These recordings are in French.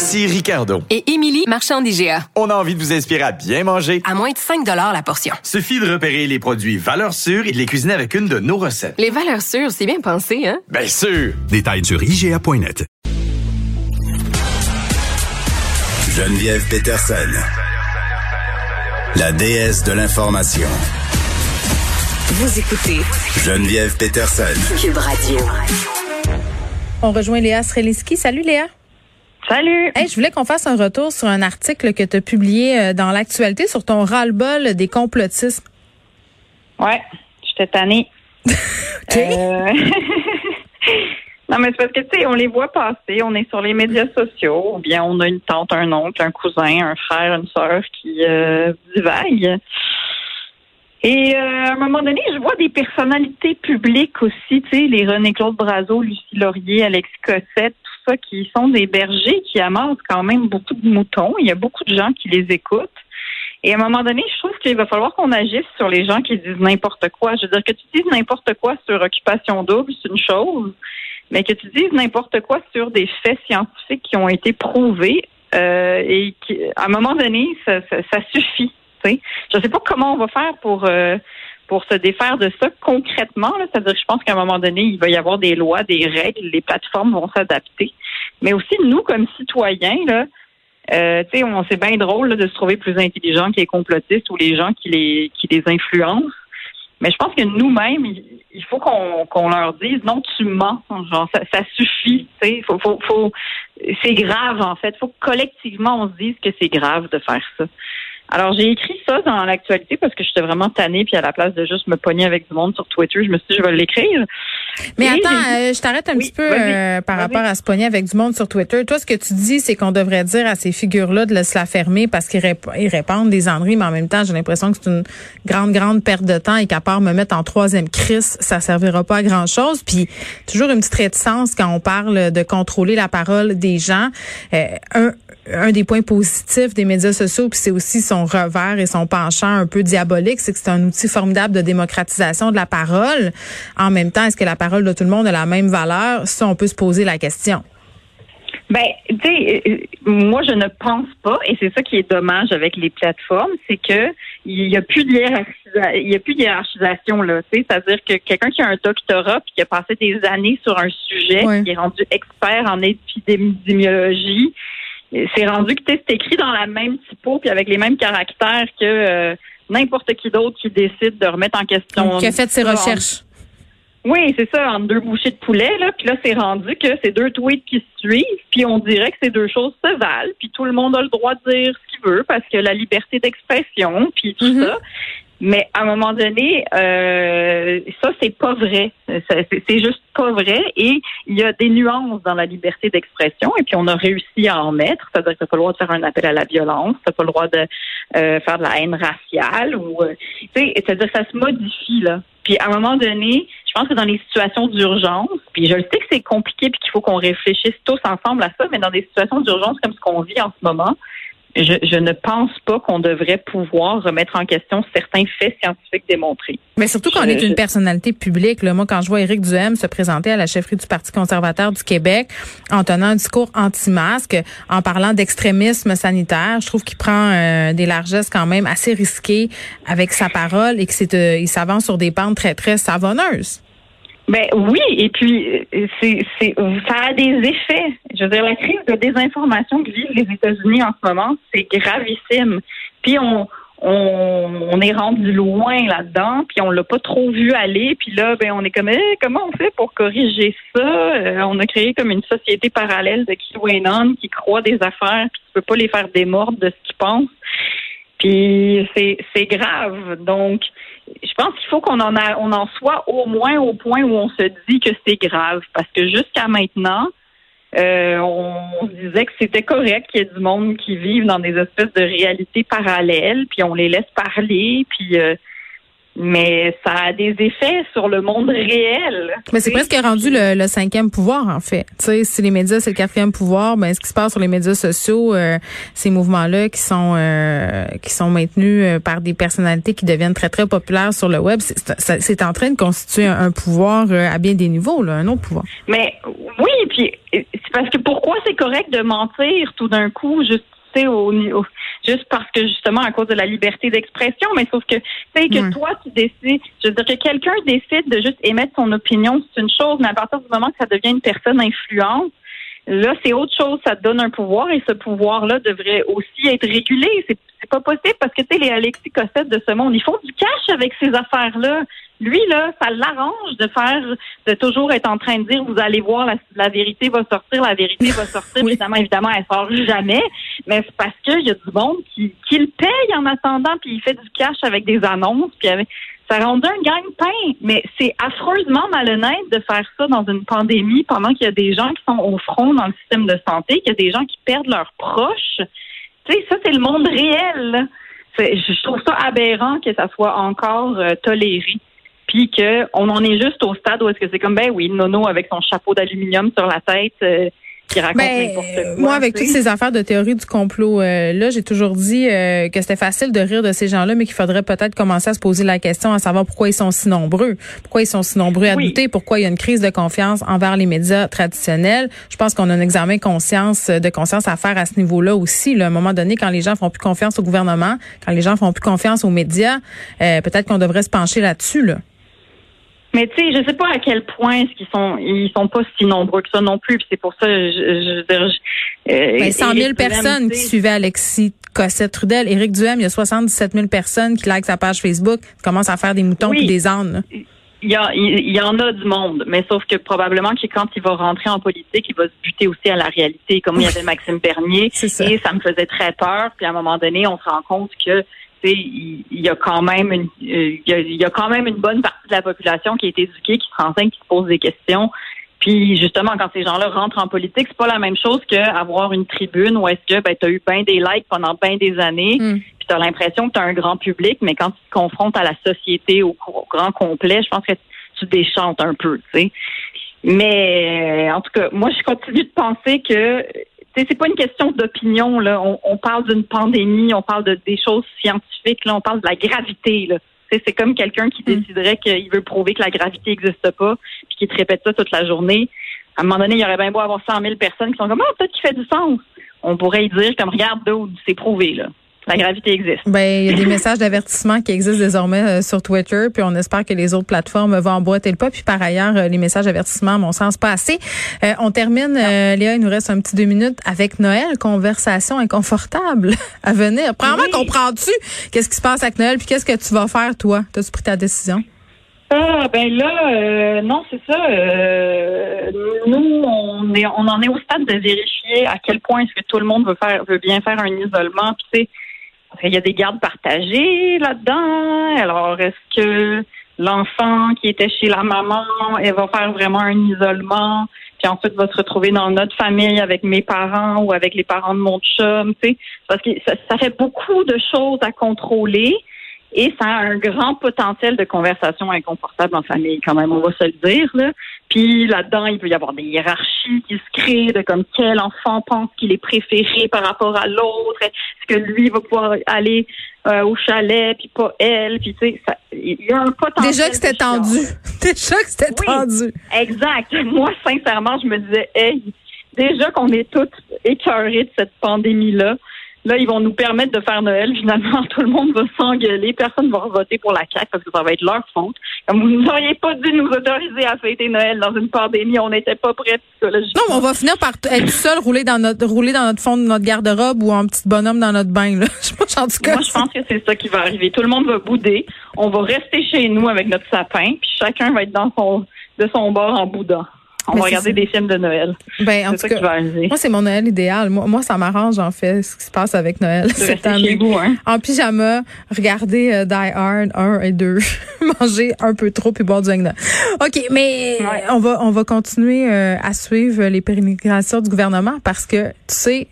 Ici Ricardo. Et Émilie, marchand d'IGA. On a envie de vous inspirer à bien manger. À moins de 5 la portion. Suffit de repérer les produits valeurs sûres et de les cuisiner avec une de nos recettes. Les valeurs sûres, c'est bien pensé, hein? Bien sûr! Détails sur IGA.net. Geneviève Peterson. La déesse de l'information. Vous écoutez Geneviève Peterson. Cube Radio. On rejoint Léa Streliski. Salut Léa. Salut. Hey, je voulais qu'on fasse un retour sur un article que tu as publié euh, dans l'actualité sur ton ras-le-bol des complotismes. Ouais, j'étais tannée. OK. Euh, non, mais c'est parce que, tu sais, on les voit passer, on est sur les médias sociaux, ou bien on a une tante, un oncle, un cousin, un frère, une sœur qui euh, divague. Et euh, à un moment donné, je vois des personnalités publiques aussi, tu sais, les René-Claude Brazo, Lucie Laurier, Alex Cossette, ça, qui sont des bergers qui amassent quand même beaucoup de moutons. Il y a beaucoup de gens qui les écoutent. Et à un moment donné, je trouve qu'il va falloir qu'on agisse sur les gens qui disent n'importe quoi. Je veux dire que tu dises n'importe quoi sur occupation double, c'est une chose, mais que tu dises n'importe quoi sur des faits scientifiques qui ont été prouvés euh, et qui, à un moment donné, ça, ça, suffit. Je ne sais pas comment on va faire pour euh, pour se défaire de ça concrètement. C'est-à-dire, je pense qu'à un moment donné, il va y avoir des lois, des règles, les plateformes vont s'adapter. Mais aussi nous, comme citoyens, là, euh, on c'est bien drôle de se trouver plus intelligent que les complotistes ou les gens qui les qui les influencent. Mais je pense que nous-mêmes, il il faut qu'on leur dise non, tu mens. Genre, ça, suffit. Tu sais, faut, faut, faut, c'est grave en fait. Faut que collectivement on se dise que c'est grave de faire ça. Alors j'ai écrit ça dans l'actualité parce que j'étais vraiment tannée puis à la place de juste me pogner avec du monde sur Twitter, je me suis dit je vais l'écrire. Mais Et attends, euh, je t'arrête un Oui, petit peu euh, par rapport à se pogner avec du monde sur Twitter. Toi, ce que tu dis, c'est qu'on devrait dire à ces figures-là de se la fermer parce qu'ils rép- répandent des enneries, mais en même temps, j'ai l'impression que c'est une grande, grande perte de temps et qu'à part me mettre en troisième crise, ça servira pas à grand-chose. Puis, toujours une petite réticence quand on parle de contrôler la parole des gens. Euh, un, un des points positifs des médias sociaux, puis c'est aussi son revers et son penchant un peu diabolique, c'est que c'est un outil formidable de démocratisation de la parole. En même temps, est-ce que la parole de tout le monde a la même valeur? Ça, on peut se poser la question. Ben, tu sais, euh, moi je ne pense pas, et c'est ça qui est dommage avec les plateformes, c'est que il y a plus de il y a plus de hiérarchisation là. Tu sais, c'est-à-dire que quelqu'un qui a un doctorat puis qui a passé des années sur un sujet, qui est rendu expert en épidémiologie, euh, c'est rendu que c'est écrit dans la même typo puis avec les mêmes caractères que euh, n'importe qui d'autre qui décide de remettre en question. Qui a fait ses recherches? Oui, c'est ça, entre deux bouchées de poulet, là. Puis là, c'est rendu que c'est deux tweets qui se suivent, puis on dirait que ces deux choses se valent, puis tout le monde a le droit de dire ce qu'il veut parce que la liberté d'expression, puis tout Mhm. ça. Mais à un moment donné, euh, ça, c'est pas vrai. C'est juste pas vrai. Et il y a des nuances dans la liberté d'expression. Et puis, on a réussi à en mettre. C'est-à-dire que t'as pas le droit de faire un appel à la violence. T'as pas le droit de euh, faire de la haine raciale. ou euh, tu sais, C'est-à-dire que ça se modifie, là. Puis, à un moment donné, je pense que dans les situations d'urgence, puis je le sais que c'est compliqué puis qu'il faut qu'on réfléchisse tous ensemble à ça, mais dans des situations d'urgence comme ce qu'on vit en ce moment, je, je ne pense pas qu'on devrait pouvoir remettre en question certains faits scientifiques démontrés. Mais surtout qu'on Je- est une je- personnalité publique. Là. Moi, quand je vois Éric Duhem se présenter à la chefferie du Parti conservateur du Québec en tenant un discours anti-masque, en parlant d'extrémisme sanitaire, je trouve qu'il prend euh, des largesses quand même assez risquées avec sa parole et que c'est euh, il s'avance sur des pentes très, très savonneuses. Ben oui, et puis euh, c'est, c'est, ça a des effets. Je veux dire, la crise de désinformation que vivent les États-Unis en ce moment, c'est gravissime. Puis on, on, on est rendu loin là-dedans, puis on l'a pas trop vu aller, puis là, ben on est comme, Eh, comment on fait pour corriger ça? Euh, On a créé comme une société parallèle de QAnon qui croit des affaires, puis tu peux pas les faire démordre de ce qu'ils pensent. Puis c'est, grave. Donc, je pense qu'il faut qu'on en a, on en soit au moins au point où on se dit que c'est grave, parce que jusqu'à maintenant, euh, on, disait que c'était correct qu'il y ait du monde qui vive dans des espèces de réalités parallèles, puis on les laisse parler, puis euh, mais ça a des effets sur le monde réel. Mais c'est presque rendu le, le cinquième pouvoir, en fait. Tu sais, si les médias, c'est le quatrième pouvoir, ben, ce qui se passe sur les médias sociaux, euh, ces mouvements-là qui sont euh, qui sont maintenus euh, par des personnalités qui deviennent très, très populaires sur le web, c'est en train de constituer un, un pouvoir euh, à bien des niveaux, là, un autre pouvoir. Mais oui, puis c'est parce que pourquoi c'est correct de mentir tout d'un coup, juste tu sais, au, juste parce que justement à cause de la liberté d'expression, mais sauf que tu sais que Ouais. toi tu décides, je veux dire que quelqu'un décide de juste émettre son opinion, c'est une chose, mais à partir du moment que ça devient une personne influente, là c'est autre chose, ça te donne un pouvoir et ce pouvoir-là devrait aussi être régulé. C'est c'est pas possible parce que tu sais les Alexis Cossette de ce monde, ils font du cash avec ces affaires-là. Lui là, ça l'arrange de faire de toujours être en train de dire vous allez voir la, la vérité va sortir, la vérité va sortir. Oui. Évidemment, évidemment, elle sort jamais, mais c'est parce qu'il y a du monde qui, qui le paye en attendant, puis il fait du cash avec des annonces, puis avec ça rend un gagne-pain, mais c'est affreusement malhonnête de faire ça dans une pandémie pendant qu'il y a des gens qui sont au front dans le système de santé, qu'il y a des gens qui perdent leurs proches. Tu sais, ça, c'est le monde réel. Je trouve ça aberrant que ça soit encore euh, toléré. Puis qu'on en est juste au stade où est-ce que c'est comme, ben oui, Nono avec son chapeau d'aluminium sur la tête euh, qui raconte Ben, n'importe euh, quoi. moi, avec toutes ces affaires de théorie du complot euh, là, j'ai toujours dit euh, que c'était facile de rire de ces gens-là, mais qu'il faudrait peut-être commencer à se poser la question à savoir pourquoi ils sont si nombreux, pourquoi ils sont si nombreux à Oui. douter, pourquoi il y a une crise de confiance envers les médias traditionnels? Je pense qu'on a un examen conscience de conscience à faire à ce niveau-là aussi. Là, à un moment donné, quand les gens font plus confiance au gouvernement, quand les gens font plus confiance aux médias, euh, peut-être qu'on devrait se pencher là-dessus. Là. Mais tu sais, je sais pas à quel point est-ce qu'ils sont ils sont pas si nombreux que ça non plus. C'est pour ça je, je, veux dire, je- euh, Ben, 100 000 Éric Duhem, personnes qui suivaient Alexis Cossette Trudel. Éric Duhem, il y a 77 000 personnes qui likent sa page Facebook, qui commencent à faire des moutons Oui. puis des ânes. là. Il y, a- il il y en a du monde, mais sauf que probablement que quand il va rentrer en politique, il va se buter aussi à la réalité, comme il y avait Maxime Bernier. Ça. Et ça me faisait très peur. Puis à un moment donné, on se rend compte que il il y a quand même une euh, il y a, il y a quand même une bonne partie de la population qui est éduquée, qui se renseigne, qui se pose des questions. Puis justement, quand ces gens-là rentrent en politique, c'est pas la même chose qu'avoir une tribune où est-ce que ben, tu as eu bien des likes pendant bien des années, Mm. puis tu as l'impression que tu as un grand public, mais quand tu te confrontes à la société au, au grand complet, je pense que tu déchantes un peu, tu sais. Mais en tout cas, moi, je continue de penser que c'est pas une question d'opinion là. On, on parle d'une pandémie, on parle de des choses scientifiques là, on parle de la gravité là. C'est comme quelqu'un qui déciderait qu'il veut prouver que la gravité n'existe pas, puis qui te répète ça toute la journée. À un moment donné, il y aurait bien beau avoir 100 000 personnes qui sont comme ah peut-être qu'il fait du sens. On pourrait y dire comme regarde c'est prouvé là. La gravité existe. Ben, il y a des messages d'avertissement qui existent désormais euh, sur Twitter, puis on espère que les autres plateformes vont emboîter le pas. Puis par ailleurs, euh, les messages d'avertissement, à mon sens, pas assez. Euh, on termine, euh, Léa, il nous reste un petit deux minutes avec Noël, conversation inconfortable à venir. Premièrement, Oui. comprends-tu qu'est-ce qui se passe avec Noël, puis qu'est-ce que tu vas faire, toi? T'as-tu pris ta décision? Ah ben là, euh, non, c'est ça. euh, nous, on est, on en est au stade de vérifier à quel point est-ce que tout le monde veut faire, veut bien faire un isolement. Puis qu'il y a des gardes partagées là-dedans. Alors, est-ce que l'enfant qui était chez la maman, elle va faire vraiment un isolement, puis ensuite va se retrouver dans notre famille avec mes parents ou avec les parents de mon chum, tu sais, parce que ça fait beaucoup de choses à contrôler. Et ça a un grand potentiel de conversation inconfortable en famille, quand même, on va se le dire. Là. Puis là-dedans, il peut y avoir des hiérarchies qui se créent de comme quel enfant pense qu'il est préféré par rapport à l'autre? Est-ce que lui va pouvoir aller euh, au chalet, puis pas elle? Puis tu sais, ça- il y a un potentiel. Déjà que c'était tendu. Déjà que c'était Oui. tendu. Exact. Moi, sincèrement, je me disais, hey, déjà qu'on est toutes écœurées de cette pandémie-là, là, ils vont nous permettre de faire Noël. Finalement, tout le monde va s'engueuler. Personne ne va voter pour la CAQ parce que ça va être leur faute. Comme vous n'auriez pas dû nous autoriser à fêter Noël dans une pandémie, on n'était pas prêts psychologiquement. Non, mais on va finir par être seul, rouler dans notre rouler dans notre fond de notre garde-robe ou en petit bonhomme dans notre bain. Là. Je pas, en tout cas. Moi, je pense que c'est ça qui va arriver. Tout le monde va bouder. On va rester chez nous avec notre sapin, puis chacun va être dans son de son bord en boudant. On Mais va regarder des films de Noël. Ben, en tout ça qui va cas, arriver. moi, c'est mon Noël idéal. Moi, moi ça m'arrange, en fait, ce qui se passe avec Noël cette année. vous, hein? En pyjama, regarder euh, Die Hard 1 et 2, manger un peu trop puis boire du Agna. OK, mais Ouais. on va on va continuer euh, à suivre les pérégrinations du gouvernement parce que tu sais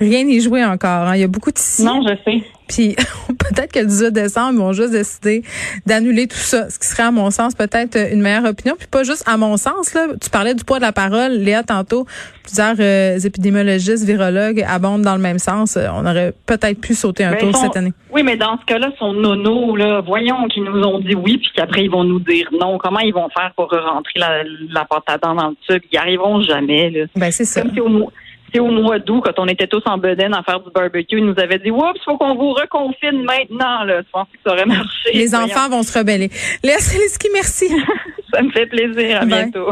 rien n'est joué encore. hein. Il y a beaucoup de si. Non, je sais. Puis peut-être que le 18 décembre, ils vont juste décider d'annuler tout ça, ce qui serait à mon sens peut-être une meilleure opinion. Puis pas juste à mon sens, là. Tu parlais du poids de la parole, Léa, tantôt. Plusieurs euh, épidémiologistes, virologues abondent dans le même sens. On aurait peut-être pu sauter un Mais tour cette année. Oui, mais dans ce cas-là, son nono, là, voyons qu'ils nous ont dit oui, puis qu'après ils vont nous dire non. Comment ils vont faire pour rentrer la, la pâte à dents dans le tube? Ils n'y arriveront jamais. Là. Ben c'est ça. Comme si au, au mois d'août, quand on était tous en bedaine à faire du barbecue, ils nous avaient dit Oups, faut qu'on vous reconfine maintenant. Là. Je pense que ça aurait marché. Les Voyons. enfants vont se rebeller. Léa Seliski, merci. Ça me fait plaisir. À Bye. bientôt.